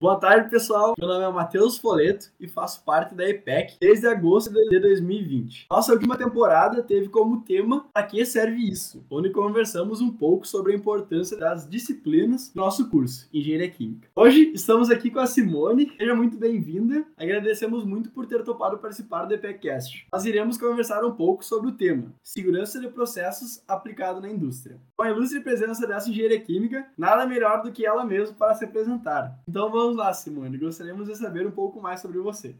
Boa tarde, pessoal. Meu nome é Matheus Foleto e faço parte da EPEC desde agosto de 2020. Nossa última temporada teve como tema A que serve isso? Onde conversamos um pouco sobre a importância das disciplinas do nosso curso, Engenharia Química. Hoje estamos aqui com a Simone. Seja muito bem-vinda. Agradecemos muito por ter topado participar do EPECast. Nós iremos conversar um pouco sobre o tema Segurança de processos aplicado na indústria. Com a ilustre presença dessa engenharia química, nada melhor do que ela mesma para se apresentar. Então vamos Vamos lá, Simone. Gostaríamos de saber um pouco mais sobre você.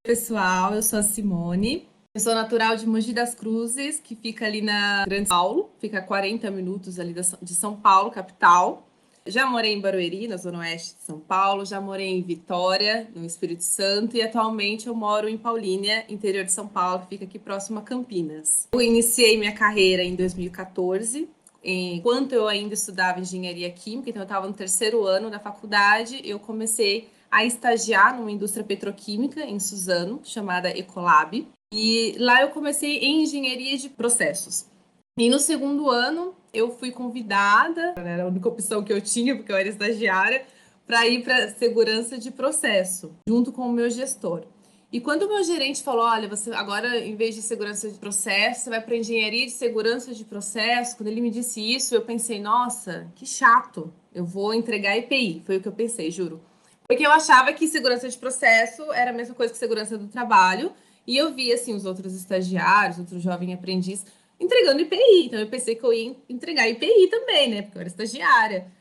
Pessoal, eu sou a Simone. Eu sou natural de Mogi das Cruzes, que fica ali na Grande Paulo, fica a 40 minutos ali de São Paulo, capital. Já morei em Barueri, na zona oeste de São Paulo, já morei em Vitória, no Espírito Santo, e atualmente eu moro em Paulínia, interior de São Paulo, que fica aqui próximo a Campinas. Eu iniciei minha carreira em 2014 enquanto eu ainda estudava engenharia química, então eu estava no terceiro ano da faculdade, eu comecei a estagiar numa indústria petroquímica em Suzano, chamada Ecolab. E lá eu comecei em engenharia de processos. E no segundo ano eu fui convidada, era a única opção que eu tinha, porque eu era estagiária, para ir para segurança de processo, junto com o meu gestor. E quando o meu gerente falou, olha, você agora, em vez de segurança de processo, você vai para engenharia de segurança de processo, quando ele me disse isso, eu pensei, nossa, que chato, eu vou entregar EPI. Foi o que eu pensei, juro. Porque eu achava que segurança de processo era a mesma coisa que segurança do trabalho, e eu via, assim, os outros estagiários, outros jovens aprendizes, entregando IPI. Então, eu pensei que eu ia entregar IPI também, né? Porque eu era estagiária.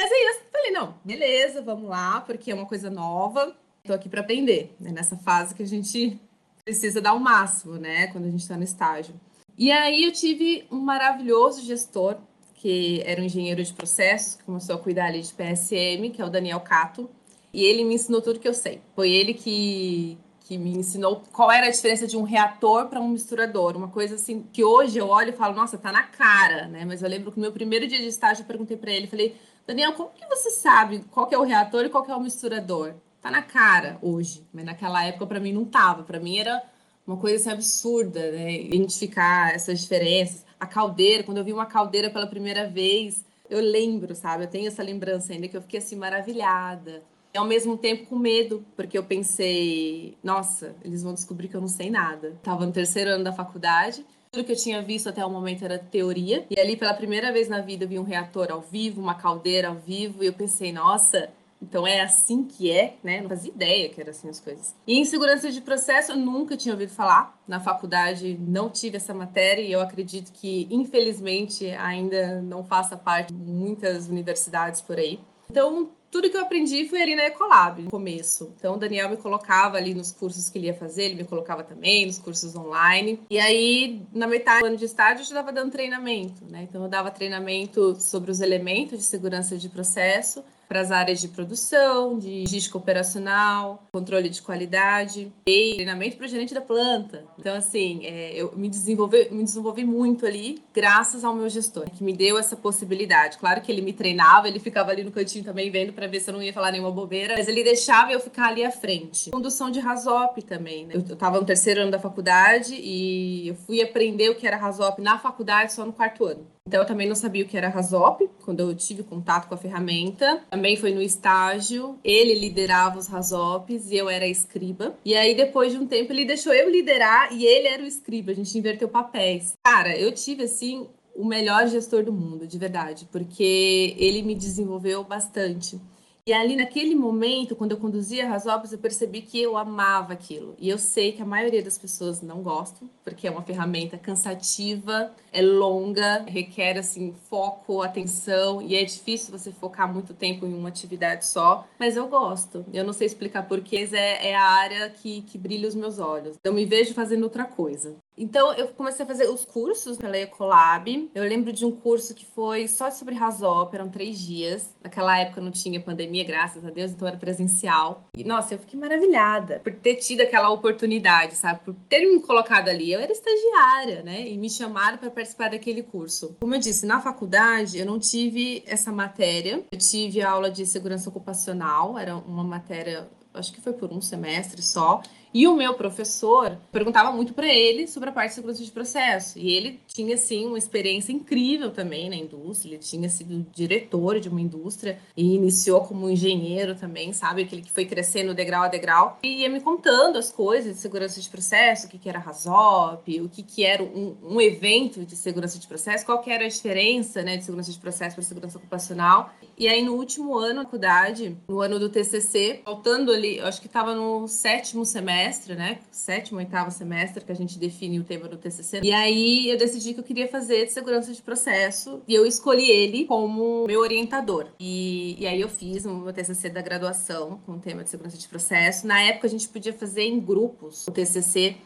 Mas aí eu falei, não, beleza, vamos lá, porque é uma coisa nova Estou aqui para aprender, né? nessa fase que a gente precisa dar o máximo, né? Quando a gente está no estágio. E aí eu tive um maravilhoso gestor, que era um engenheiro de processos, que começou a cuidar ali de PSM, que é o Daniel Cato. E ele me ensinou tudo que eu sei. Foi ele que, que me ensinou qual era a diferença de um reator para um misturador. Uma coisa assim que hoje eu olho e falo, nossa, tá na cara, né? Mas eu lembro que no meu primeiro dia de estágio eu perguntei para ele, falei, Daniel, como que você sabe qual é o reator e qual é o misturador? Tá na cara hoje, mas naquela época para mim não tava. Para mim era uma coisa assim, absurda, né? Identificar essas diferenças. A caldeira, quando eu vi uma caldeira pela primeira vez, eu lembro, sabe? Eu tenho essa lembrança ainda que eu fiquei assim maravilhada. E ao mesmo tempo com medo, porque eu pensei, nossa, eles vão descobrir que eu não sei nada. Tava no terceiro ano da faculdade, tudo que eu tinha visto até o momento era teoria. E ali, pela primeira vez na vida, eu vi um reator ao vivo, uma caldeira ao vivo, e eu pensei, nossa, então é assim que é, né? Não fazia ideia que era assim as coisas. E em segurança de processo eu nunca tinha ouvido falar. Na faculdade não tive essa matéria e eu acredito que infelizmente ainda não faça parte de muitas universidades por aí. Então tudo que eu aprendi foi ali na Ecolab, no começo. Então, o Daniel me colocava ali nos cursos que ele ia fazer, ele me colocava também nos cursos online. E aí, na metade do ano de estágio, eu estava dando treinamento, né? Então, eu dava treinamento sobre os elementos de segurança de processo, para as áreas de produção, de logística operacional, controle de qualidade e treinamento para o gerente da planta. Então, assim, é, eu me desenvolvi, me desenvolvi muito ali graças ao meu gestor, que me deu essa possibilidade. Claro que ele me treinava, ele ficava ali no cantinho também vendo para ver se eu não ia falar nenhuma bobeira, mas ele deixava eu ficar ali à frente. Condução de Rasop também, né? Eu estava no terceiro ano da faculdade e eu fui aprender o que era Rasop na faculdade só no quarto ano. Então, eu também não sabia o que era Rasop, quando eu tive contato com a ferramenta. Também foi no estágio. Ele liderava os Rasops e eu era escriba. E aí, depois de um tempo, ele deixou eu liderar e ele era o escriba. A gente inverteu papéis. Cara, eu tive, assim, o melhor gestor do mundo, de verdade, porque ele me desenvolveu bastante. E ali naquele momento, quando eu conduzia obras, eu percebi que eu amava aquilo. E eu sei que a maioria das pessoas não gostam, porque é uma ferramenta cansativa, é longa, requer assim foco, atenção e é difícil você focar muito tempo em uma atividade só. Mas eu gosto. Eu não sei explicar porquê, mas é, é a área que, que brilha os meus olhos. Eu me vejo fazendo outra coisa. Então, eu comecei a fazer os cursos pela Ecolab. Eu lembro de um curso que foi só sobre Rasop, eram três dias. Naquela época não tinha pandemia, graças a Deus, então era presencial. E, nossa, eu fiquei maravilhada por ter tido aquela oportunidade, sabe? Por ter me colocado ali. Eu era estagiária, né? E me chamaram para participar daquele curso. Como eu disse, na faculdade eu não tive essa matéria. Eu tive aula de segurança ocupacional, era uma matéria, acho que foi por um semestre só E o meu professor perguntava muito para ele sobre a parte de segurança de processo. E ele tinha, assim, uma experiência incrível também na indústria. Ele tinha sido diretor de uma indústria e iniciou como engenheiro também, sabe? Aquele que foi crescendo degrau a degrau. E ia me contando as coisas de segurança de processo, o que, que era RASOP, o que, que era um, um evento de segurança de processo, qual que era a diferença né, de segurança de processo para segurança ocupacional. E aí, no último ano da faculdade, no ano do TCC, faltando ali, eu acho que estava no sétimo semestre, né? Sétimo, oitavo semestre, que a gente define o tema do TCC. E aí, eu decidi que eu queria fazer de segurança de processo e eu escolhi ele como meu orientador. E, e aí, eu fiz o meu TCC da graduação com o tema de segurança de processo. Na época, a gente podia fazer em grupos o TCC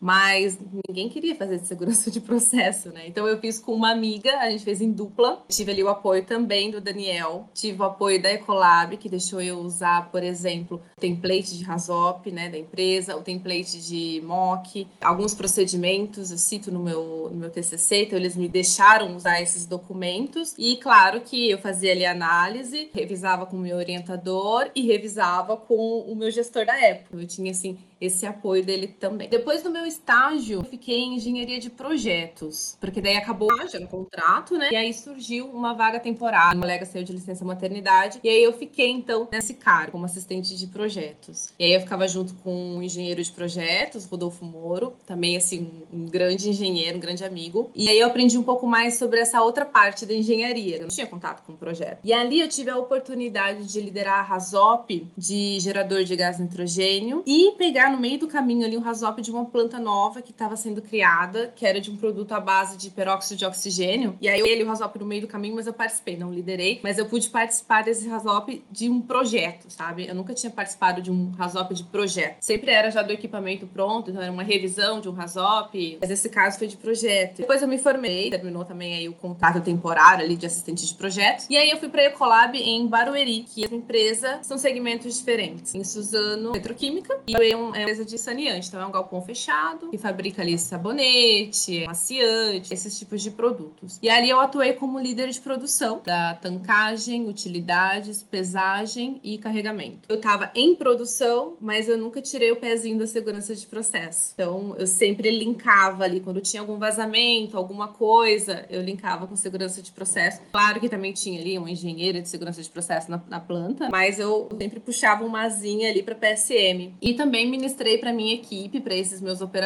mas ninguém queria fazer de segurança de processo, né? Então eu fiz com uma amiga, a gente fez em dupla. Tive ali o apoio também do Daniel, tive o apoio da Ecolab, que deixou eu usar, por exemplo, o template de Rasop, né, da empresa, o template de MOC, alguns procedimentos, eu cito no meu, no meu TCC, então eles me deixaram usar esses documentos. E claro que eu fazia ali análise, revisava com o meu orientador e revisava com o meu gestor da época. Eu tinha, assim, esse apoio dele também. Depois do meu estágio, eu fiquei em engenharia de projetos, porque daí acabou já no contrato, né? E aí surgiu uma vaga temporária. Uma colega saiu de licença maternidade, e aí eu fiquei então nesse cargo como assistente de projetos. E aí eu ficava junto com um engenheiro de projetos, Rodolfo Moro, também assim um grande engenheiro, um grande amigo. E aí eu aprendi um pouco mais sobre essa outra parte da engenharia. Eu não tinha contato com o projeto. E ali eu tive a oportunidade de liderar a Rasop de gerador de gás nitrogênio e pegar no meio do caminho ali um rasop de uma planta nova que estava sendo criada, que era de um produto à base de peróxido de oxigênio. E aí ele o rasop no meio do caminho, mas eu participei, não liderei, mas eu pude participar desse rasop de um projeto, sabe? Eu nunca tinha participado de um rasop de projeto. Sempre era já do equipamento pronto, então era uma revisão de um rasop, mas esse caso foi de projeto. Depois eu me formei, terminou também aí o contrato temporário ali de assistente de projetos. E aí eu fui para a Ecolab em Barueri, que é uma empresa, são segmentos diferentes. Em Suzano, Petroquímica, e eu é uma empresa de saneante, então é um galpão fechado que fabrica ali sabonete, maciante, esses tipos de produtos. E ali eu atuei como líder de produção da tancagem, utilidades, pesagem e carregamento. Eu estava em produção, mas eu nunca tirei o pezinho da segurança de processo. Então eu sempre linkava ali quando tinha algum vazamento, alguma coisa, eu linkava com segurança de processo. Claro que também tinha ali uma engenheira de segurança de processo na, na planta, mas eu sempre puxava uma asinha ali para PSM. E também ministrei para minha equipe, para esses meus operadores,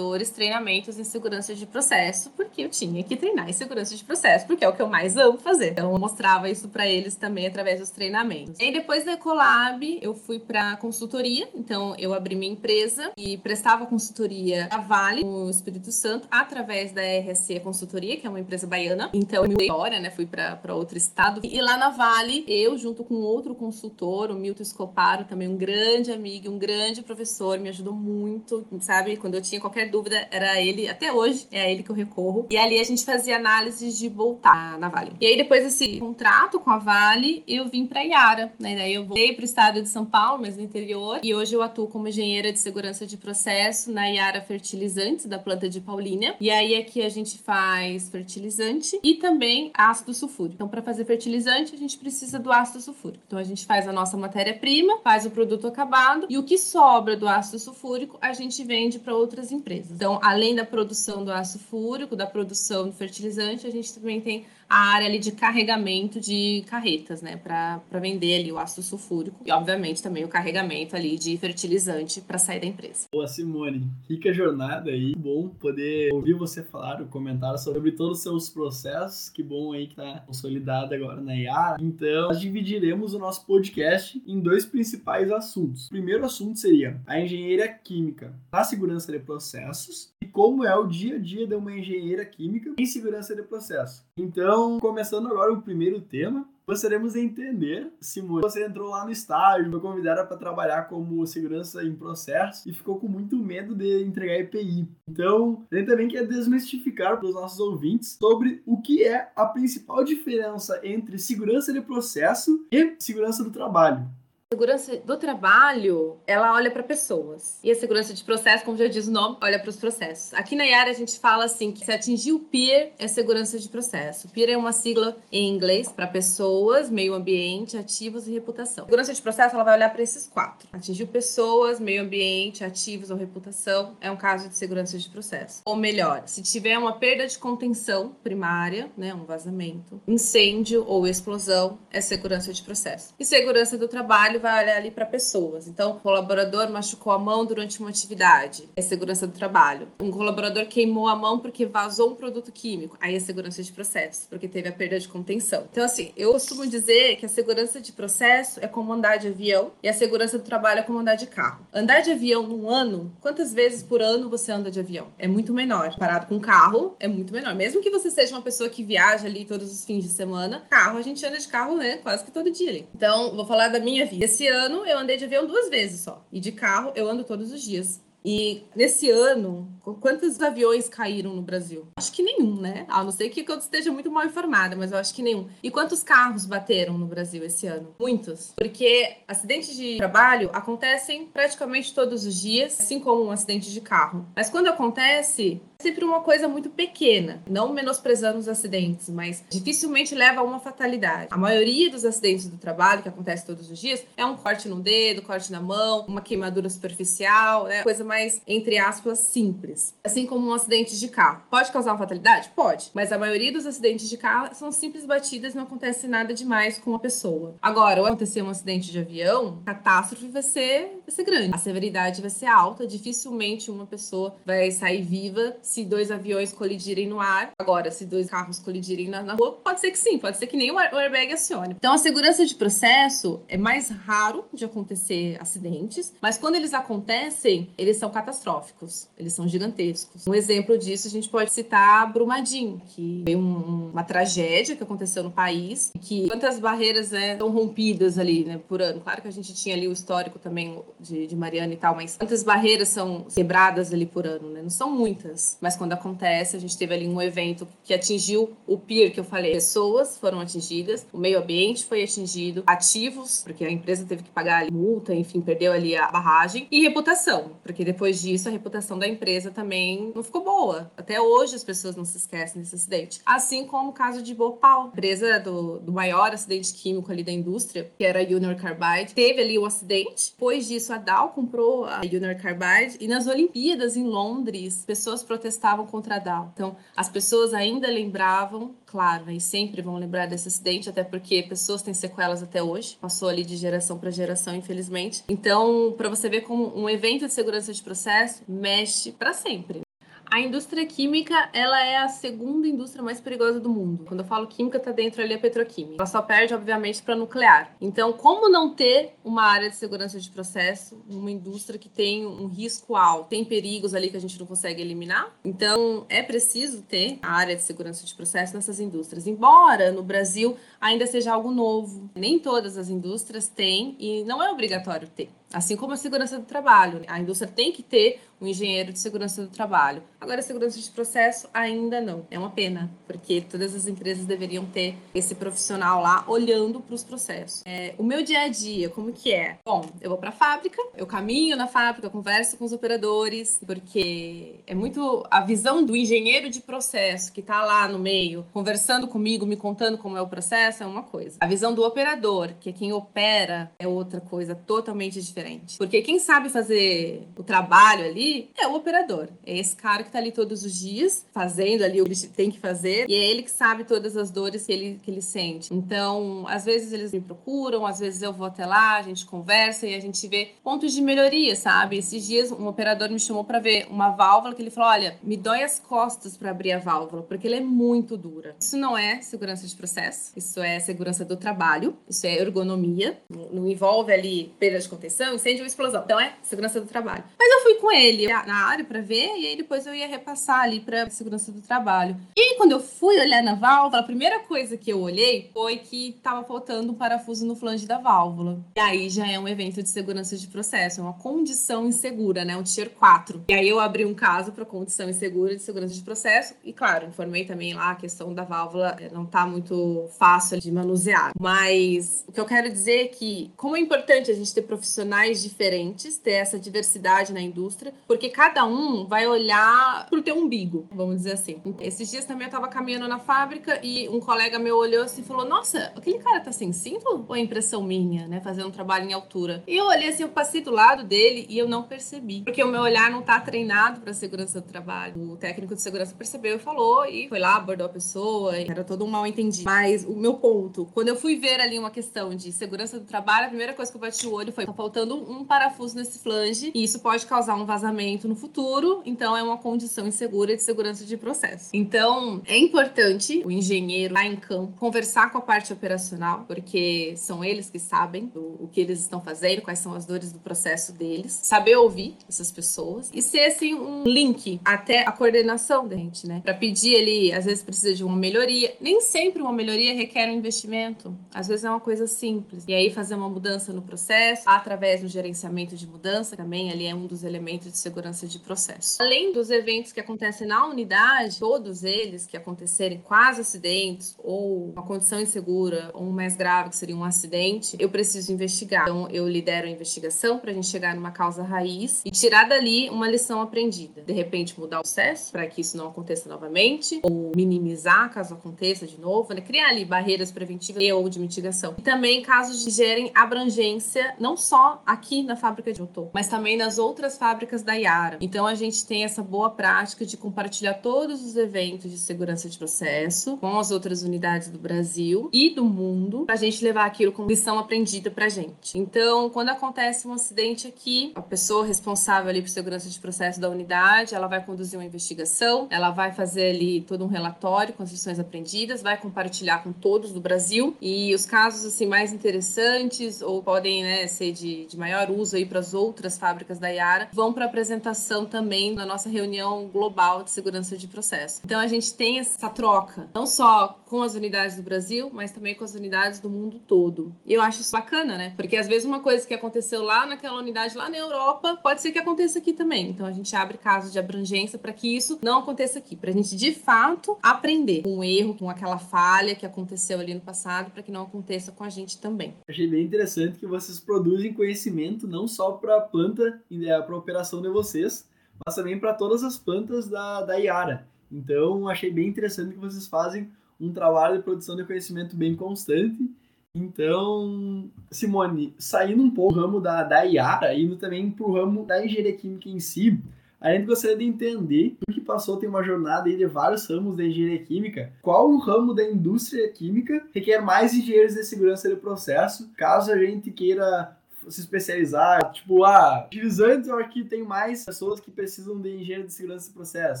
treinamentos em segurança de processo, porque eu tinha que treinar em segurança de processo, porque é o que eu mais amo fazer. Então eu mostrava isso para eles também através dos treinamentos. E depois da Ecolab, eu fui para consultoria, então eu abri minha empresa e prestava consultoria a Vale, no Espírito Santo, através da RSC Consultoria, que é uma empresa baiana. Então eu mudei história, né, fui para outro estado. E lá na Vale, eu junto com outro consultor, o Milton Scoparo, também um grande amigo, um grande professor, me ajudou muito, sabe? Quando eu tinha qualquer dúvida, era ele, até hoje, é a ele que eu recorro. E ali a gente fazia análises de voltar na Vale. E aí, depois desse contrato com a Vale, eu vim para Iara, né? Daí eu voltei para o estado de São Paulo, mas no interior. E hoje eu atuo como engenheira de segurança de processo na Iara Fertilizantes, da planta de Paulínia. E aí aqui a gente faz fertilizante e também ácido sulfúrico. Então, para fazer fertilizante, a gente precisa do ácido sulfúrico. Então, a gente faz a nossa matéria-prima, faz o produto acabado e o que sobra do ácido sulfúrico a gente vende para outras empresas. Então, além da produção do ácido fúrico, da produção do fertilizante, a gente também tem a área ali de carregamento de carretas, né, para vender ali o ácido sulfúrico e, obviamente, também o carregamento ali de fertilizante para sair da empresa. Boa, Simone, rica jornada aí, bom poder ouvir você falar, comentar sobre todos os seus processos, que bom aí que tá consolidado agora na IA. Então, nós dividiremos o nosso podcast em dois principais assuntos. O primeiro assunto seria a engenharia química na segurança de processos e como é o dia a dia de uma engenheira química em segurança de processos. Então, então, começando agora o primeiro tema, gostaríamos de entender, Simone, você entrou lá no estágio, foi convidada para trabalhar como segurança em processo e ficou com muito medo de entregar EPI. Então, a gente também quer desmistificar para os nossos ouvintes sobre o que é a principal diferença entre segurança de processo e segurança do trabalho. Segurança do trabalho, ela olha para pessoas. E a segurança de processo, como já diz o nome, olha para os processos. Aqui na IAR a gente fala assim que se atingir o PEER é segurança de processo. PEER é uma sigla em inglês para pessoas, meio ambiente, ativos e reputação. Segurança de processo ela vai olhar para esses quatro. Atingiu pessoas, meio ambiente, ativos ou reputação é um caso de segurança de processo. Ou melhor, se tiver uma perda de contenção primária, né, um vazamento, incêndio ou explosão, é segurança de processo. E segurança do trabalho vai olhar ali para pessoas. Então, o colaborador machucou a mão durante uma atividade, é segurança do trabalho. Um colaborador queimou a mão porque vazou um produto químico, aí é segurança de processo, porque teve a perda de contenção. Então, assim, eu costumo dizer que a segurança de processo é como andar de avião e a segurança do trabalho é como andar de carro. Andar de avião num ano, quantas vezes por ano você anda de avião? É muito menor. Parado com carro, é muito menor. Mesmo que você seja uma pessoa que viaja ali todos os fins de semana, carro, a gente anda de carro, né? Quase que todo dia. Então, vou falar da minha vida. Esse ano eu andei de avião duas vezes só. E de carro eu ando todos os dias. E nesse ano, quantos aviões caíram no Brasil? Acho que nenhum, né? A não ser que eu esteja muito mal informada, mas eu acho que nenhum. E quantos carros bateram no Brasil esse ano? Muitos. Porque acidentes de trabalho acontecem praticamente todos os dias, assim como um acidente de carro. Mas quando acontece, sempre uma coisa muito pequena, não menosprezando os acidentes, mas dificilmente leva a uma fatalidade. A maioria dos acidentes do trabalho que acontece todos os dias é um corte no dedo, corte na mão, uma queimadura superficial, né? Coisa mais entre aspas, simples. Assim como um acidente de carro. Pode causar uma fatalidade? Pode. Mas a maioria dos acidentes de carro são simples batidas não acontece nada demais com a pessoa. Agora, ou acontecer um acidente de avião, catástrofe vai ser, vai ser grande. A severidade vai ser alta. Dificilmente uma pessoa vai sair viva se dois aviões colidirem no ar. Agora, se dois carros colidirem na, na rua, pode ser que sim. Pode ser que nem o airbag acione. Então, a segurança de processo é mais raro de acontecer acidentes, mas quando eles acontecem, eles são catastróficos, eles são gigantescos. Um exemplo disso a gente pode citar Brumadinho, que foi um, uma tragédia que aconteceu no país, que quantas barreiras né, rompidas ali né, por ano. Claro que a gente tinha ali o histórico também de, de Mariana e tal, mas quantas barreiras são quebradas ali por ano, né? Não são muitas, mas quando acontece, a gente teve ali um evento que atingiu o PIR que eu falei. Pessoas foram atingidas, o meio ambiente foi atingido, ativos, porque a empresa teve que pagar multa, enfim, perdeu ali a barragem, e reputação, porque depois disso a reputação da empresa também não ficou boa. Até hoje as pessoas não se esquecem desse acidente. Assim como o caso de Bhopal, empresa do, do maior acidente químico ali da indústria, que era a Union Carbide, teve ali um acidente. Depois disso a Dow comprou a Union Carbide e nas Olimpíadas em Londres, pessoas protestavam contra a Dow. Então as pessoas ainda lembravam claro, e sempre vão lembrar desse acidente, até porque pessoas têm sequelas até hoje, passou ali de geração para geração, infelizmente. Então, para você ver como um evento de segurança de processo mexe para sempre. A indústria química, ela é a segunda indústria mais perigosa do mundo. Quando eu falo química, tá dentro ali a petroquímica. Ela só perde, obviamente, para nuclear. Então, como não ter uma área de segurança de processo, uma indústria que tem um risco alto, tem perigos ali que a gente não consegue eliminar? Então, é preciso ter a área de segurança de processo nessas indústrias. Embora no Brasil ainda seja algo novo, nem todas as indústrias têm e não é obrigatório ter. Assim como a segurança do trabalho. A indústria tem que ter um engenheiro de segurança do trabalho. Agora, a segurança de processo ainda não. É uma pena, porque todas as empresas deveriam ter esse profissional lá olhando para os processos. É, o meu dia a dia, como que é? Bom, eu vou para a fábrica, eu caminho na fábrica, converso com os operadores, porque é muito a visão do engenheiro de processo que está lá no meio, conversando comigo, me contando como é o processo, é uma coisa. A visão do operador, que é quem opera, é outra coisa totalmente diferente diferente. Porque quem sabe fazer o trabalho ali é o operador. É esse cara que tá ali todos os dias, fazendo ali o que tem que fazer, e é ele que sabe todas as dores que ele, que ele sente. Então, às vezes eles me procuram, às vezes eu vou até lá, a gente conversa e a gente vê pontos de melhoria, sabe? Esses dias um operador me chamou para ver uma válvula que ele falou: olha, me dói as costas para abrir a válvula, porque ela é muito dura. Isso não é segurança de processo, isso é segurança do trabalho, isso é ergonomia, não envolve ali perda de contenção combustão, incêndio ou explosão. Então é segurança do trabalho. Mas eu fui com ele na área para ver e aí depois eu ia repassar ali para segurança do trabalho. E aí, quando eu fui olhar na válvula, a primeira coisa que eu olhei foi que estava faltando um parafuso no flange da válvula. E aí já é um evento de segurança de processo, é uma condição insegura, né? Um tier 4. E aí eu abri um caso para condição insegura de segurança de processo e claro, informei também lá a questão da válvula não tá muito fácil de manusear. Mas o que eu quero dizer é que como é importante a gente ter profissionais diferentes, ter essa diversidade na indústria, porque cada um vai olhar pro teu umbigo, vamos dizer assim. Esses dias também eu tava caminhando na fábrica e um colega meu olhou assim e falou: Nossa, aquele cara tá sem cinto? Ou é impressão minha, né? Fazendo um trabalho em altura. E eu olhei assim, eu passei do lado dele e eu não percebi. Porque o meu olhar não tá treinado pra segurança do trabalho. O técnico de segurança percebeu e falou e foi lá, abordou a pessoa. era todo um mal entendido. Mas o meu ponto, quando eu fui ver ali uma questão de segurança do trabalho, a primeira coisa que eu bati o olho foi: tá faltando um parafuso nesse flange e isso pode causar um vazamento no futuro. Então é uma condição insegura de segurança de processo. Então é importante o engenheiro lá em campo conversar com a parte operacional, porque são eles que sabem o, o que eles estão fazendo, quais são as dores do processo deles, saber ouvir essas pessoas e ser assim um link até a coordenação da gente, né? Para pedir ele, às vezes precisa de uma melhoria. Nem sempre uma melhoria requer um investimento. Às vezes é uma coisa simples. E aí fazer uma mudança no processo através do gerenciamento de mudança também ali é um dos elementos de segurança de processo. Além dos eventos que acontecem na unidade, todos eles que acontecerem quase acidentes ou uma condição insegura ou um mais grave que seria um acidente, eu preciso investigar. Então eu lidero a investigação para a gente chegar numa causa raiz e tirar dali uma lição aprendida. De repente mudar o processo para que isso não aconteça novamente ou minimizar caso aconteça de novo, né? criar ali barreiras preventivas e ou de mitigação. E também casos de gerem abrangência não só aqui na fábrica de Otô, mas também nas outras fábricas da Yara. Então a gente tem essa boa prática de compartilhar todos os eventos de segurança de processo com as outras unidades do Brasil e do mundo, para a gente levar aquilo como lição aprendida para gente. Então, quando acontece um acidente aqui, a pessoa responsável ali por segurança de processo da unidade, ela vai conduzir uma investigação, ela vai fazer ali todo um relatório com as lições aprendidas, vai compartilhar com todos do Brasil e os casos assim mais interessantes ou podem né, ser de, de maior uso aí para as outras fábricas da Yara vão para apresentação também na nossa reunião global de segurança de processo. Então a gente tem essa troca, não só com as unidades do Brasil, mas também com as unidades do mundo todo. E eu acho isso bacana, né? Porque às vezes uma coisa que aconteceu lá naquela unidade lá na Europa pode ser que aconteça aqui também. Então a gente abre casos de abrangência para que isso não aconteça aqui, para a gente de fato aprender com o erro, com aquela falha que aconteceu ali no passado, para que não aconteça com a gente também. Achei bem interessante que vocês produzem conhecimento não só para a planta e para a operação de vocês, mas também para todas as plantas da, da Iara. Então, achei bem interessante que vocês fazem um trabalho de produção de conhecimento bem constante. Então, Simone, saindo um pouco do ramo da, da Iara, indo também para o ramo da engenharia química em si, a gente gostaria de entender, o que passou tem uma jornada de vários ramos da engenharia química, qual o ramo da indústria química requer mais engenheiros de segurança de processo, caso a gente queira se especializar, tipo, ah, eu aqui tem mais pessoas que precisam de engenheiro de segurança de processo.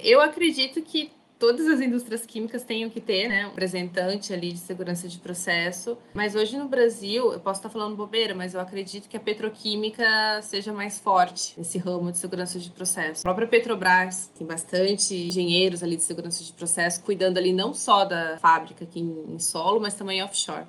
Eu acredito que todas as indústrias químicas tenham que ter, né, um representante ali de segurança de processo. Mas hoje no Brasil, eu posso estar falando bobeira, mas eu acredito que a petroquímica seja mais forte nesse ramo de segurança de processo. A própria Petrobras tem bastante engenheiros ali de segurança de processo cuidando ali não só da fábrica aqui em solo, mas também offshore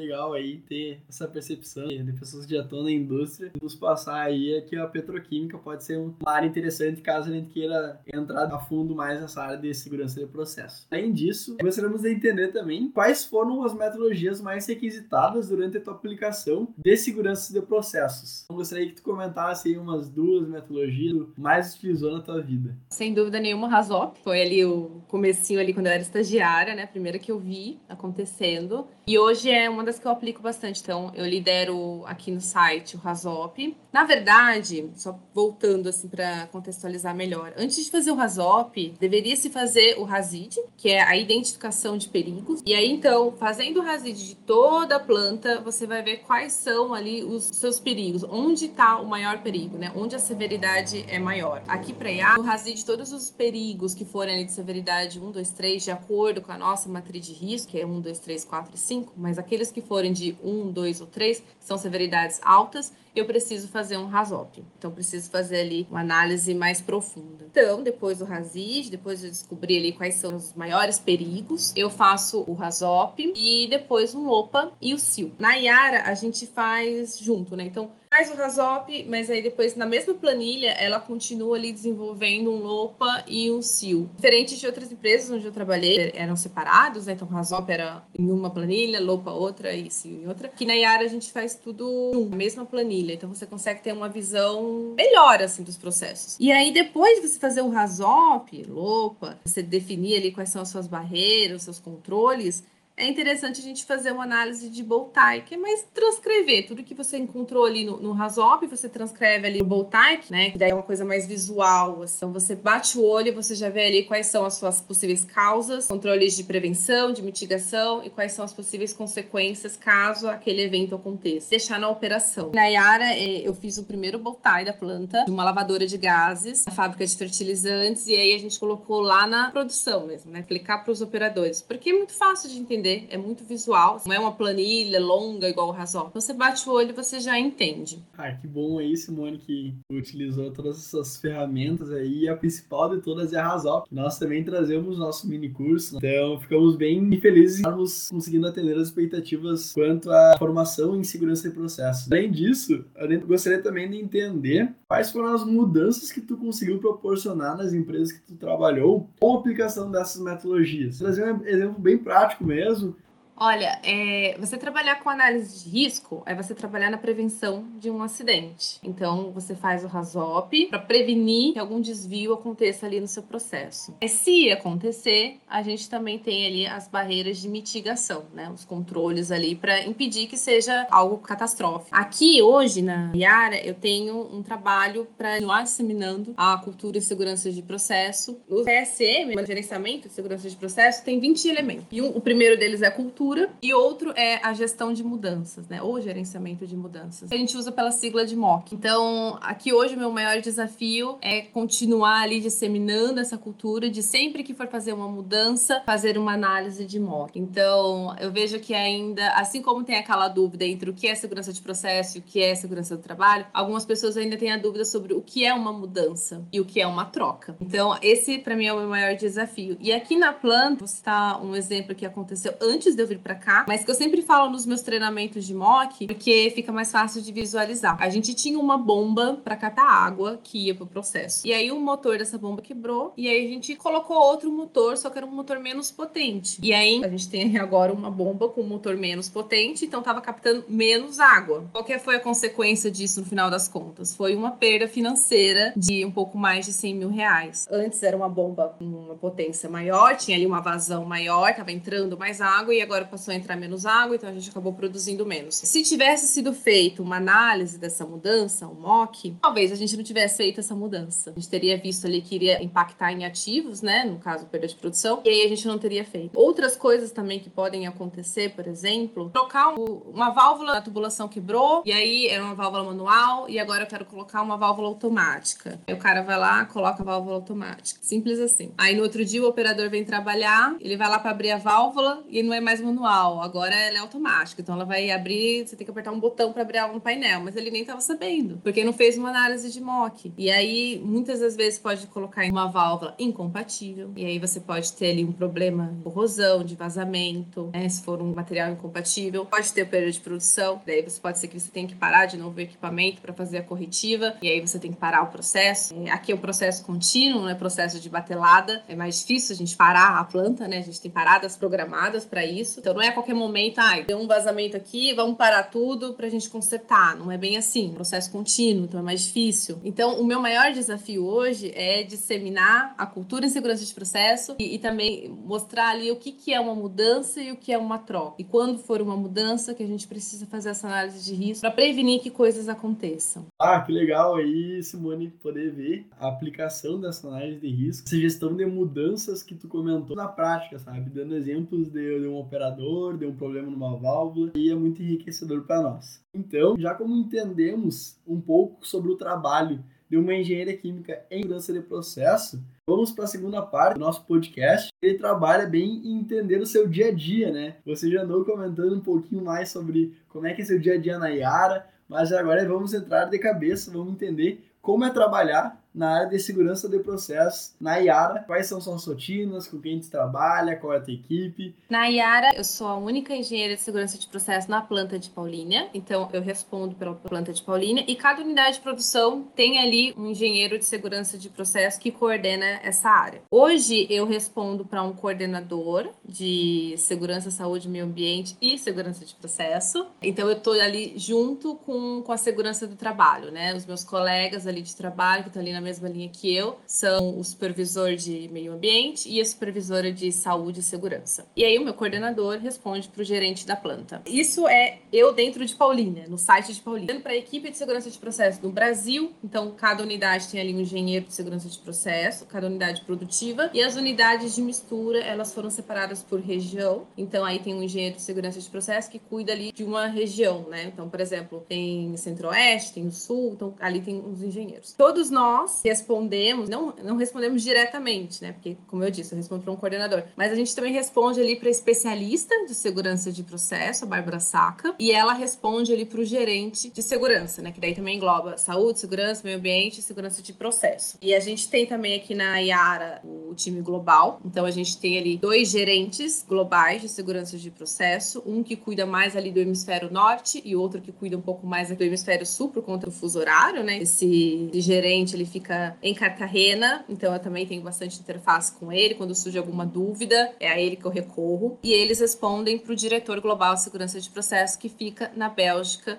legal aí ter essa percepção de pessoas que já estão na indústria nos passar aí é que a petroquímica pode ser uma área interessante caso a gente queira entrar a fundo mais nessa área de segurança de processo. Além disso, gostaríamos de entender também quais foram as metodologias mais requisitadas durante a tua aplicação de segurança de processos. Eu gostaria que tu comentasse aí umas duas metodologias mais utilizou na tua vida. Sem dúvida nenhuma, Razop. Foi ali o comecinho ali quando eu era estagiária, né? A primeira que eu vi acontecendo. E hoje é uma das que eu aplico bastante. Então, eu lidero aqui no site o Razop. Na verdade, só voltando assim para contextualizar melhor, antes de fazer o Razop, deveria se fazer o Razid, que é a identificação de perigos. E aí, então, fazendo o Razid de toda a planta, você vai ver quais são ali os seus perigos, onde está o maior perigo, né? Onde a severidade é maior. Aqui para IA, o Razid todos os perigos que forem ali de severidade 1, 2, 3, de acordo com a nossa matriz de risco, que é 1, 2, 3, 4 e 5, mas aqueles que que forem de 1, 2 ou 3, que são severidades altas, eu preciso fazer um RASOP. Então, preciso fazer ali uma análise mais profunda. Então, depois do RASID, depois de descobrir ali quais são os maiores perigos, eu faço o RASOP e depois um OPA e o SIL. Na IARA, a gente faz junto, né? Então, faz o Rasop, mas aí depois na mesma planilha ela continua ali desenvolvendo um LOPA e um SIL. Diferente de outras empresas onde eu trabalhei, eram separados, né? Então Rasop era em uma planilha, LOPA outra e SIL em outra. Aqui na Yara a gente faz tudo na mesma planilha, então você consegue ter uma visão melhor assim dos processos. E aí depois de você fazer o Rasop, LOPA, você definir ali quais são as suas barreiras, os seus controles, é interessante a gente fazer uma análise de Boltai, que é mais transcrever tudo que você encontrou ali no, no Rasop, você transcreve ali no Boltai, né? Que daí é uma coisa mais visual. Assim. Então você bate o olho você já vê ali quais são as suas possíveis causas, controles de prevenção, de mitigação e quais são as possíveis consequências caso aquele evento aconteça. Deixar na operação. Na Yara, é, eu fiz o primeiro Boltai da planta, de uma lavadora de gases, a fábrica de fertilizantes, e aí a gente colocou lá na produção mesmo, né? Aplicar para os operadores, porque é muito fácil de entender entender, é muito visual, não é uma planilha longa igual o Razor. Você bate o olho e você já entende. Ah, que bom aí, Simone, que utilizou todas essas ferramentas aí. E a principal de todas é a Razor. Nós também trazemos nosso mini curso, então ficamos bem felizes em estarmos conseguindo atender as expectativas quanto à formação em segurança de processos. Além disso, eu gostaria também de entender quais foram as mudanças que tu conseguiu proporcionar nas empresas que tu trabalhou com a aplicação dessas metodologias. Trazer um exemplo bem prático mesmo Olha, é, você trabalhar com análise de risco é você trabalhar na prevenção de um acidente. Então, você faz o RASOP para prevenir que algum desvio aconteça ali no seu processo. E se acontecer, a gente também tem ali as barreiras de mitigação, né? Os controles ali para impedir que seja algo catastrófico. Aqui, hoje, na Yara, eu tenho um trabalho para continuar disseminando a cultura e segurança de processo. O CSM, o gerenciamento de segurança de processo, tem 20 elementos. E um, o primeiro deles é a cultura cultura e outro é a gestão de mudanças, né? Ou gerenciamento de mudanças. A gente usa pela sigla de MOC. Então, aqui hoje o meu maior desafio é continuar ali disseminando essa cultura de sempre que for fazer uma mudança, fazer uma análise de MOC. Então, eu vejo que ainda, assim como tem aquela dúvida entre o que é segurança de processo e o que é segurança do trabalho, algumas pessoas ainda têm a dúvida sobre o que é uma mudança e o que é uma troca. Então, esse para mim é o meu maior desafio. E aqui na planta, vou citar um exemplo que aconteceu antes de eu vir para cá, mas que eu sempre falo nos meus treinamentos de mock, porque fica mais fácil de visualizar. A gente tinha uma bomba para catar água que ia pro processo. E aí o motor dessa bomba quebrou e aí a gente colocou outro motor, só que era um motor menos potente. E aí a gente tem agora uma bomba com um motor menos potente, então tava captando menos água. Qual que foi a consequência disso no final das contas? Foi uma perda financeira de um pouco mais de 100 mil reais. Antes era uma bomba com uma potência maior, tinha ali uma vazão maior, tava entrando mais água e agora passou a entrar menos água, então a gente acabou produzindo menos. Se tivesse sido feito uma análise dessa mudança, um MOC, talvez a gente não tivesse feito essa mudança. A gente teria visto ali que iria impactar em ativos, né? No caso, perda de produção, e aí a gente não teria feito. Outras coisas também que podem acontecer, por exemplo, trocar uma válvula da tubulação quebrou, e aí era uma válvula manual, e agora eu quero colocar uma válvula automática. Aí o cara vai lá, coloca a válvula automática. Simples assim. Aí no outro dia o operador vem trabalhar, ele vai lá para abrir a válvula e não é mais manual manual, agora ela é automática. Então ela vai abrir, você tem que apertar um botão para abrir ela no painel, mas ele nem estava sabendo, porque não fez uma análise de mock. E aí, muitas das vezes pode colocar uma válvula incompatível, e aí você pode ter ali um problema de corrosão, de vazamento, né? Se for um material incompatível, pode ter perda de produção, daí você pode ser que você tenha que parar de novo o equipamento para fazer a corretiva, e aí você tem que parar o processo. Aqui é um processo contínuo, né? Processo de batelada, é mais difícil a gente parar a planta, né? A gente tem paradas programadas para isso. Então, não é a qualquer momento, ah, deu um vazamento aqui, vamos parar tudo para a gente consertar. Não é bem assim, processo contínuo, então é mais difícil. Então o meu maior desafio hoje é disseminar a cultura em segurança de processo e, e também mostrar ali o que, que é uma mudança e o que é uma troca. E quando for uma mudança, que a gente precisa fazer essa análise de risco para prevenir que coisas aconteçam. Ah, que legal aí, Simone, poder ver a aplicação dessa análise de risco, essa gestão de mudanças que tu comentou na prática, sabe? Dando exemplos de, de um operador deu um problema numa válvula e é muito enriquecedor para nós. Então, já como entendemos um pouco sobre o trabalho de uma engenharia química em segurança de processo, vamos para a segunda parte do nosso podcast. Ele trabalha bem em entender o seu dia a dia, né? Você já andou comentando um pouquinho mais sobre como é que é seu dia a dia na Iara, mas agora vamos entrar de cabeça, vamos entender como é trabalhar na área de segurança de processos na Iara. Quais são suas rotinas, com quem você trabalha, qual é a tua equipe? Na Iara, eu sou a única engenheira de segurança de processo na planta de Paulínia, então eu respondo pela planta de Paulínia e cada unidade de produção tem ali um engenheiro de segurança de processo que coordena essa área. Hoje eu respondo para um coordenador de segurança, saúde, meio ambiente e segurança de processo. Então eu estou ali junto com, com a segurança do trabalho, né? Os meus colegas ali de trabalho que estão ali na na mesma linha que eu são o supervisor de meio ambiente e a supervisora de saúde e segurança. E aí o meu coordenador responde para o gerente da planta. Isso é eu dentro de Paulínia, no site de Paulínia. Para a equipe de segurança de processo no Brasil, então cada unidade tem ali um engenheiro de segurança de processo, cada unidade produtiva, e as unidades de mistura, elas foram separadas por região. Então aí tem um engenheiro de segurança de processo que cuida ali de uma região, né? Então, por exemplo, tem Centro-Oeste, tem Sul, então ali tem os engenheiros. Todos nós nós respondemos, não, não respondemos diretamente, né? Porque, como eu disse, eu respondo para um coordenador, mas a gente também responde ali para especialista de segurança de processo, a Bárbara Saca, e ela responde ali para o gerente de segurança, né? Que daí também engloba saúde, segurança, meio ambiente e segurança de processo. E a gente tem também aqui na Iara o time global, então a gente tem ali dois gerentes globais de segurança de processo, um que cuida mais ali do hemisfério norte e outro que cuida um pouco mais do hemisfério sul por conta do fuso horário, né? Esse gerente ele fica em Cartagena, então eu também tenho bastante interface com ele. Quando surge alguma dúvida, é a ele que eu recorro. E eles respondem para o diretor global de segurança de processo, que fica na Bélgica.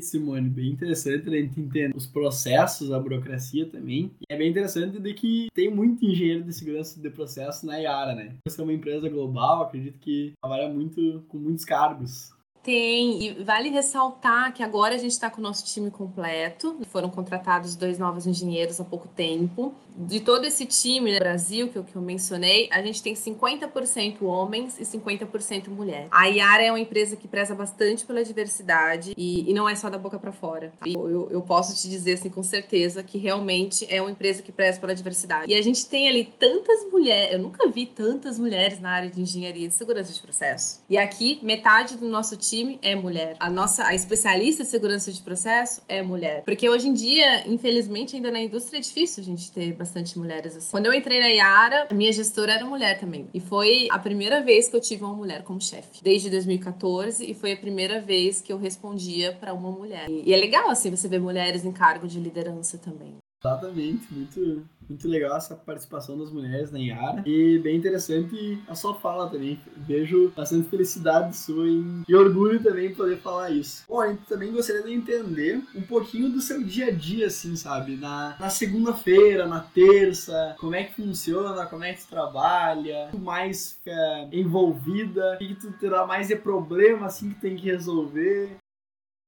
Simone, bem interessante a gente entender os processos, a burocracia também. E é bem interessante de que tem muito engenheiro de segurança de processo na IARA, né? Você é uma empresa global, acredito que trabalha muito com muitos cargos. Tem, e vale ressaltar que agora a gente está com o nosso time completo. Foram contratados dois novos engenheiros há pouco tempo. De todo esse time no Brasil que eu, que eu mencionei, a gente tem 50% homens e 50% mulheres. A Iara é uma empresa que preza bastante pela diversidade e, e não é só da boca para fora. Tá? Eu, eu, posso te dizer assim com certeza que realmente é uma empresa que preza pela diversidade. E a gente tem ali tantas mulheres, eu nunca vi tantas mulheres na área de engenharia de segurança de processo. E aqui, metade do nosso time time é mulher. A nossa a especialista em segurança de processo é mulher. Porque hoje em dia, infelizmente, ainda na indústria é difícil a gente ter bastante mulheres assim. Quando eu entrei na Yara, a minha gestora era mulher também. E foi a primeira vez que eu tive uma mulher como chefe. Desde 2014 e foi a primeira vez que eu respondia para uma mulher. E, e é legal assim você ver mulheres em cargo de liderança também. Exatamente, muito, muito legal essa participação das mulheres na Iara. E bem interessante a sua fala também. Vejo bastante felicidade sua em... e orgulho também em poder falar isso. Bom, gente também gostaria de entender um pouquinho do seu dia a dia, assim, sabe? Na, na segunda-feira, na terça, como é que funciona, como é que tu trabalha, tu mais fica envolvida, o que, que tu terá mais de problema, assim, que tem que resolver.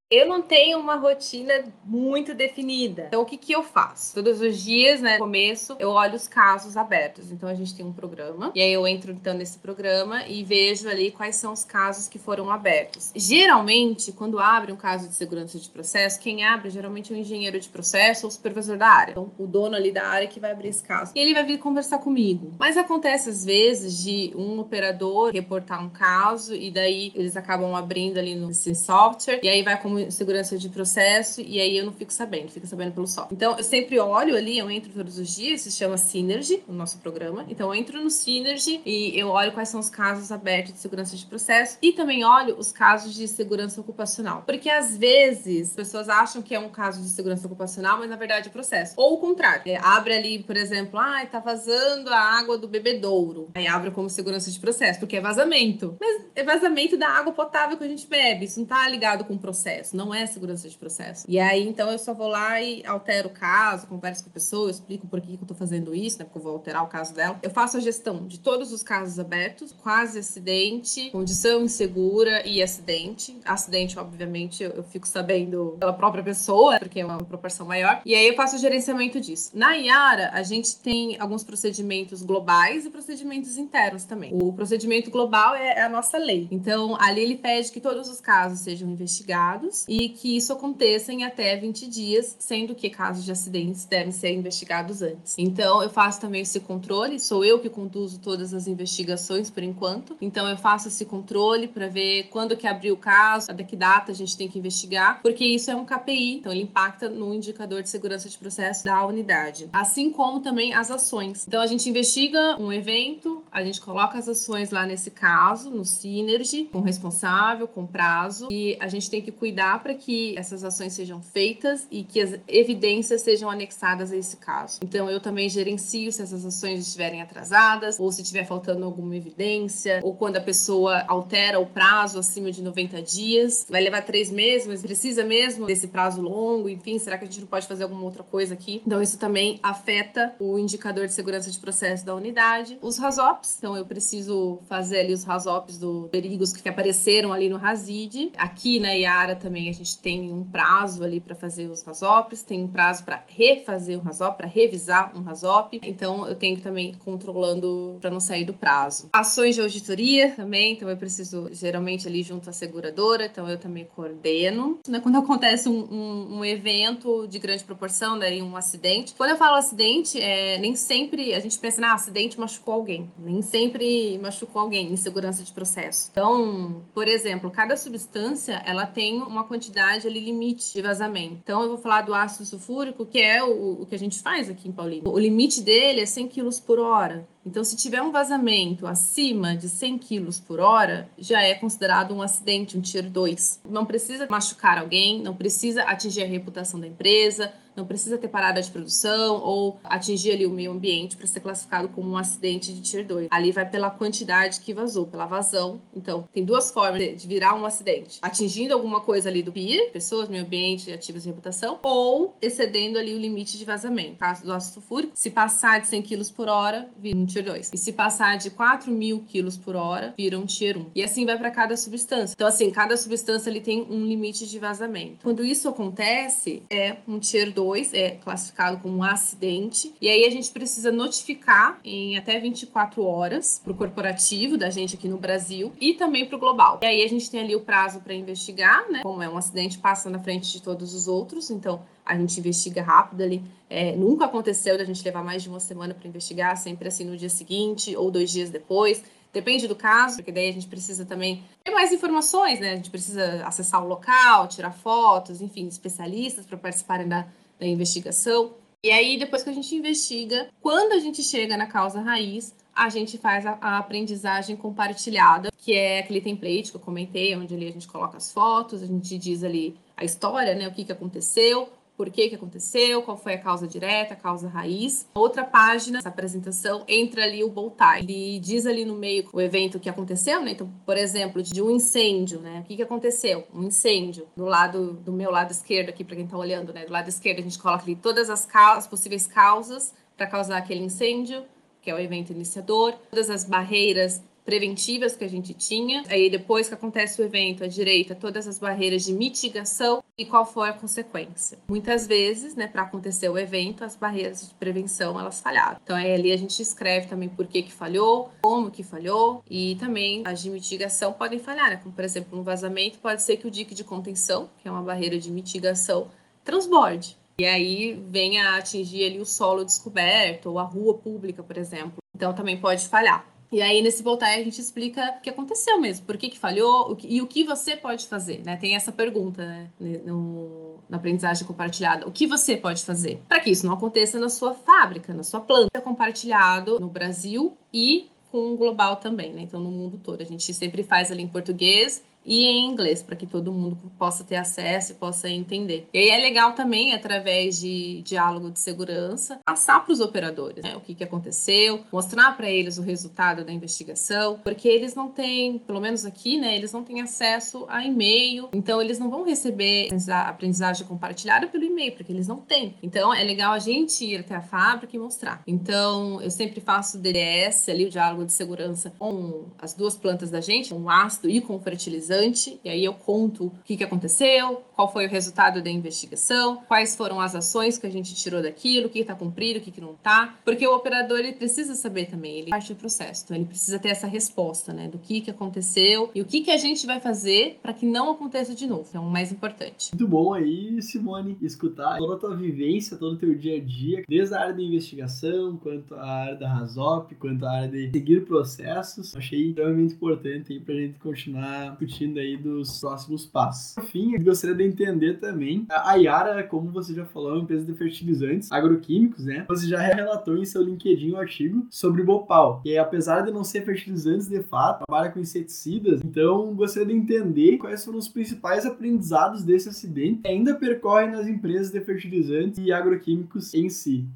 Eu não tenho uma rotina muito definida. Então, o que, que eu faço? Todos os dias, né, no começo, eu olho os casos abertos. Então, a gente tem um programa. E aí, eu entro, então, nesse programa e vejo ali quais são os casos que foram abertos. Geralmente, quando abre um caso de segurança de processo, quem abre geralmente é o engenheiro de processo ou supervisor da área. Então, o dono ali da área que vai abrir esse caso. E ele vai vir conversar comigo. Mas acontece, às vezes, de um operador reportar um caso e daí eles acabam abrindo ali no software e aí vai segurança de processo e aí eu não fico sabendo, fico sabendo pelo software. Então eu sempre olho ali, eu entro todos os dias, se chama Synergy, o nosso programa. Então eu entro no Synergy e eu olho quais são os casos abertos de segurança de processo e também olho os casos de segurança ocupacional. Porque às vezes as pessoas acham que é um caso de segurança ocupacional, mas na verdade é processo. Ou o contrário, é, abre ali, por exemplo, ah, tá vazando a água do bebedouro. Aí abre como segurança de processo, porque é vazamento. Mas é vazamento da água potável que a gente bebe, isso não tá ligado com o processo processo, não é segurança de processo. E aí, então, eu só vou lá e altero o caso, converso com a pessoa, explico por que, que eu tô fazendo isso, né? Porque eu vou alterar o caso dela. Eu faço a gestão de todos os casos abertos, quase acidente, condição insegura e acidente. Acidente, obviamente, eu, eu fico sabendo pela própria pessoa, porque é uma proporção maior. E aí eu faço o gerenciamento disso. Na Iara, a gente tem alguns procedimentos globais e procedimentos internos também. O procedimento global é, é a nossa lei. Então, ali ele pede que todos os casos sejam investigados anos e que isso aconteça em até 20 dias, sendo que casos de acidentes devem ser investigados antes. Então, eu faço também esse controle, sou eu que conduzo todas as investigações por enquanto. Então, eu faço esse controle para ver quando que abriu o caso, até que data a gente tem que investigar, porque isso é um KPI, então ele impacta no indicador de segurança de processo da unidade. Assim como também as ações. Então, a gente investiga um evento, a gente coloca as ações lá nesse caso, no Synergy, com responsável, com prazo, e a gente tem que cuidar para que essas ações sejam feitas e que as evidências sejam anexadas a esse caso. Então, eu também gerencio se essas ações estiverem atrasadas, ou se estiver faltando alguma evidência, ou quando a pessoa altera o prazo acima de 90 dias. Vai levar três meses, mas precisa mesmo desse prazo longo, enfim, será que a gente não pode fazer alguma outra coisa aqui? Então, isso também afeta o indicador de segurança de processo da unidade. Os RASOPs, então eu preciso fazer ali os RASOPs do perigos que apareceram ali no RASID. Aqui na IARA também a gente tem um prazo ali para fazer os RASOPs, tem um prazo para refazer um RASOP, para revisar um RASOP. Então eu tenho que também controlando para não sair do prazo. Ações de auditoria também, então eu preciso geralmente ali junto à seguradora, então eu também coordeno. Né? Quando acontece um, um, um evento de grande proporção, daí um acidente. Quando eu falo acidente, é, nem sempre a gente pensa, ah, acidente machucou alguém. Nem sempre machucou alguém em segurança de processo. Então, por exemplo, cada substância ela tem uma quantidade ali limite de vazamento. Então, eu vou falar do ácido sulfúrico, que é o, o que a gente faz aqui em Paulínia. O limite dele é 100 kg por hora. Então, se tiver um vazamento acima de 100 kg por hora, já é considerado um acidente, um tier 2. Não precisa machucar alguém, não precisa atingir a reputação da empresa, não precisa ter parada de produção ou atingir ali o meio ambiente para ser classificado como um acidente de Tier 2. Ali vai pela quantidade que vazou, pela vazão. Então, tem duas formas de virar um acidente: atingindo alguma coisa ali do PIR, pessoas, meio ambiente, ativos de reputação, ou excedendo ali o limite de vazamento. No caso do ácido sulfúrico, se passar de 100 kg por hora, vira um Tier 2. E se passar de 4 mil kg por hora, vira um Tier 1. E assim vai para cada substância. Então, assim, cada substância ali tem um limite de vazamento. Quando isso acontece, é um Tier 2 2 é classificado como um acidente. E aí a gente precisa notificar em até 24 horas para o corporativo da gente aqui no Brasil e também para o global. E aí a gente tem ali o prazo para investigar, né? Como é um acidente, passa na frente de todos os outros. Então a gente investiga rápido ali. É, nunca aconteceu da gente levar mais de uma semana para investigar, sempre assim no dia seguinte ou dois dias depois. Depende do caso, porque daí a gente precisa também ter mais informações, né? A gente precisa acessar o local, tirar fotos, enfim, especialistas para participarem da, da investigação. E aí, depois que a gente investiga, quando a gente chega na causa raiz, a gente faz a, a, aprendizagem compartilhada, que é aquele template que eu comentei, onde ali a gente coloca as fotos, a gente diz ali a história, né, o que, que aconteceu, por que, que aconteceu, qual foi a causa direta, a causa raiz. Outra página dessa apresentação entra ali o Boltai. Ele diz ali no meio o evento que aconteceu, né? Então, por exemplo, de um incêndio, né? O que, que aconteceu? Um incêndio. Do lado do meu lado esquerdo aqui, para quem está olhando, né? Do lado esquerdo a gente coloca ali todas as, as possíveis causas para causar aquele incêndio, que é o evento iniciador, todas as barreiras preventivas que a gente tinha. Aí depois que acontece o evento, à direita, todas as barreiras de mitigação e qual foi a consequência. Muitas vezes, né, para acontecer o evento, as barreiras de prevenção elas falharam. Então aí ali a gente escreve também por que que falhou, como que falhou e também as de mitigação podem falhar, né? Como por exemplo, um vazamento pode ser que o dique de contenção, que é uma barreira de mitigação, transborde. E aí venha a atingir ali o solo descoberto ou a rua pública, por exemplo. Então também pode falhar. E aí, nesse voltar, a gente explica o que aconteceu mesmo, por que, que falhou o que, e o que você pode fazer, né? Tem essa pergunta, né? No, na aprendizagem compartilhada. O que você pode fazer para que isso não aconteça na sua fábrica, na sua planta? Compartilhado no Brasil e com o global também, né? Então, no mundo todo. A gente sempre faz ali em português e em inglês, para que todo mundo possa ter acesso e possa entender. E aí é legal também, através de diálogo de segurança, passar para os operadores né, o que, que aconteceu, mostrar para eles o resultado da investigação, porque eles não têm, pelo menos aqui, né, eles não têm acesso a e-mail, então eles não vão receber a aprendizagem compartilhada pelo e-mail, porque eles não têm. Então é legal a gente ir até a fábrica e mostrar. Então eu sempre faço DDS, ali o diálogo de segurança, com as duas plantas da gente, com o ácido e com o fertilizante e aí eu conto o que, que aconteceu, qual foi o resultado da investigação, quais foram as ações que a gente tirou daquilo, o que está cumprido, o que, que não está, porque o operador ele precisa saber também, ele parte do processo, então ele precisa ter essa resposta, né, do que, que aconteceu e o que, que a gente vai fazer para que não aconteça de novo, é o mais importante. Muito bom aí, Simone, escutar toda a tua vivência, todo o teu dia a dia, desde a área da investigação, quanto à área da Rasop, quanto à área de seguir processos. Achei extremamente importante aí pra gente continuar discutindo aí dos próximos passos. Por fim, eu gostaria de entender também a Yara, como você já falou, é uma empresa de fertilizantes agroquímicos, né? Você já relatou em seu LinkedIn um artigo sobre Bopal, que apesar de não ser fertilizantes de fato, trabalha com inseticidas. Então, gostaria de entender quais foram os principais aprendizados desse acidente que ainda percorre nas empresas de fertilizantes e agroquímicos em si.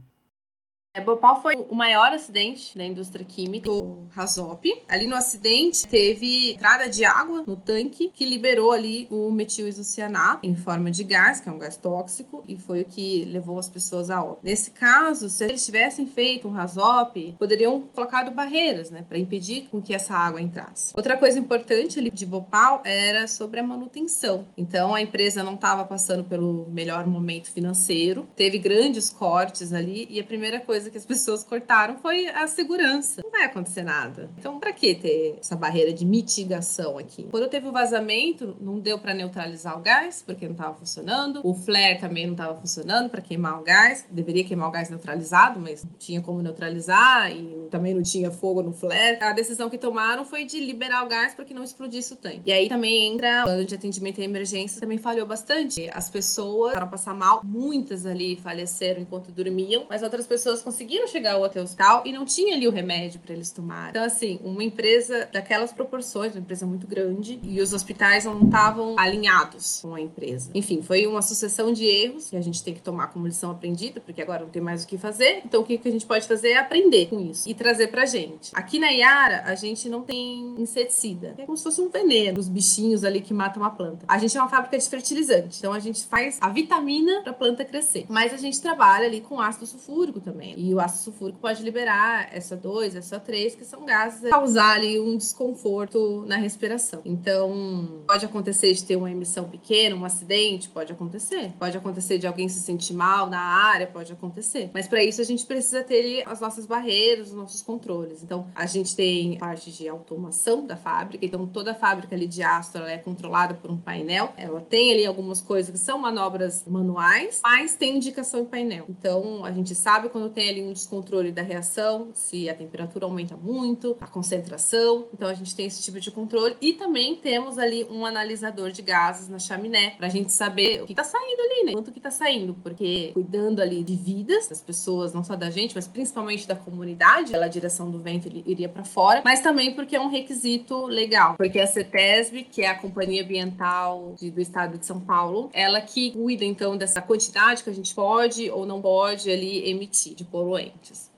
É, Bhopal foi o maior acidente da indústria química, o Razop. Ali no acidente teve entrada de água no tanque que liberou ali o metilisocianato em forma de gás, que é um gás tóxico, e foi o que levou as pessoas a óbito. Nesse caso, se eles tivessem feito um Razop, poderiam colocado barreiras, né, para impedir com que essa água entrasse. Outra coisa importante ali de Bhopal era sobre a manutenção. Então a empresa não estava passando pelo melhor momento financeiro, teve grandes cortes ali e a primeira coisa coisa que as pessoas cortaram foi a segurança. Não vai acontecer nada. Então, para que ter essa barreira de mitigação aqui? Quando teve o vazamento, não deu para neutralizar o gás, porque não estava funcionando. O flare também não estava funcionando para queimar o gás. Deveria queimar o gás neutralizado, mas não tinha como neutralizar e também não tinha fogo no flare. A decisão que tomaram foi de liberar o gás para que não explodisse o tanque. E aí também entra o plano de atendimento em emergência, também falhou bastante. As pessoas foram passar mal, muitas ali faleceram enquanto dormiam, mas outras pessoas conseguiram chegar ao hospital e não tinha ali o remédio para eles tomarem. Então, assim, uma empresa daquelas proporções, uma empresa muito grande, e os hospitais não estavam alinhados com a empresa. Enfim, foi uma sucessão de erros que a gente tem que tomar como lição aprendida, porque agora não tem mais o que fazer. Então, o que a gente pode fazer é aprender com isso e trazer pra gente. Aqui na Iara, a gente não tem inseticida. É como se fosse um veneno, os bichinhos ali que matam a planta. A gente é uma fábrica de fertilizante, então a gente faz a vitamina para a planta crescer. Mas a gente trabalha ali com ácido sulfúrico também. E o ácido sulfúrico pode liberar essa 2, essa 3, que são gases causar ali um desconforto na respiração. Então, pode acontecer de ter uma emissão pequena, um acidente, pode acontecer. Pode acontecer de alguém se sentir mal na área, pode acontecer. Mas para isso a gente precisa ter as nossas barreiras, os nossos controles. Então, a gente tem parte de automação da fábrica. Então, toda a fábrica ali de ácido é controlada por um painel. Ela tem ali algumas coisas que são manobras manuais, mas tem indicação em painel. Então, a gente sabe quando tem ali um descontrole da reação, se a temperatura aumenta muito, a concentração. Então a gente tem esse tipo de controle e também temos ali um analisador de gases na chaminé para a gente saber o que está saindo ali, né? Quanto que está saindo, porque cuidando ali de vidas das pessoas, não só da gente, mas principalmente da comunidade, pela direção do vento ele iria para fora, mas também porque é um requisito legal, porque a CETESB, que é a companhia ambiental de, do estado de São Paulo, ela que cuida então dessa quantidade que a gente pode ou não pode ali emitir de.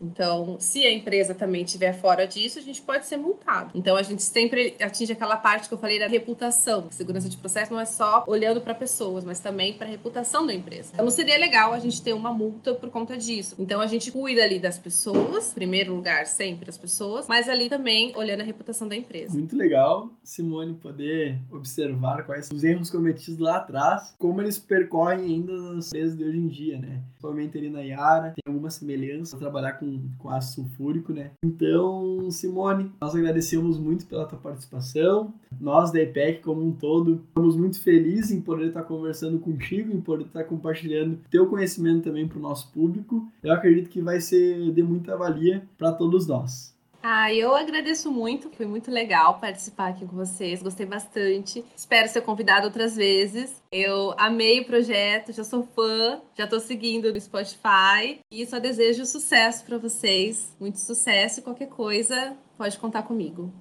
Então, se a empresa também estiver fora disso, a gente pode ser multado. Então, a gente sempre atinge aquela parte que eu falei da reputação. Segurança de processo não é só olhando para pessoas, mas também para a reputação da empresa. Então, seria legal a gente ter uma multa por conta disso. Então, a gente cuida ali das pessoas, em primeiro lugar, sempre as pessoas, mas ali também olhando a reputação da empresa. Muito legal, Simone, poder observar quais são os erros cometidos lá atrás, como eles percorrem ainda nas empresas de hoje em dia, né? Principalmente ali na Yara, tem alguma semelhança trabalhar com, com ácido sulfúrico, né? Então, Simone, nós agradecemos muito pela tua participação. Nós da EPEC, como um todo, estamos muito felizes em poder estar conversando contigo, em poder estar compartilhando teu conhecimento também para o nosso público. Eu acredito que vai ser de muita valia para todos nós. Ah, eu agradeço muito, foi muito legal participar aqui com vocês, gostei bastante. Espero ser convidado outras vezes. Eu amei o projeto, já sou fã, já estou seguindo no Spotify e só desejo sucesso para vocês, muito sucesso e qualquer coisa pode contar comigo.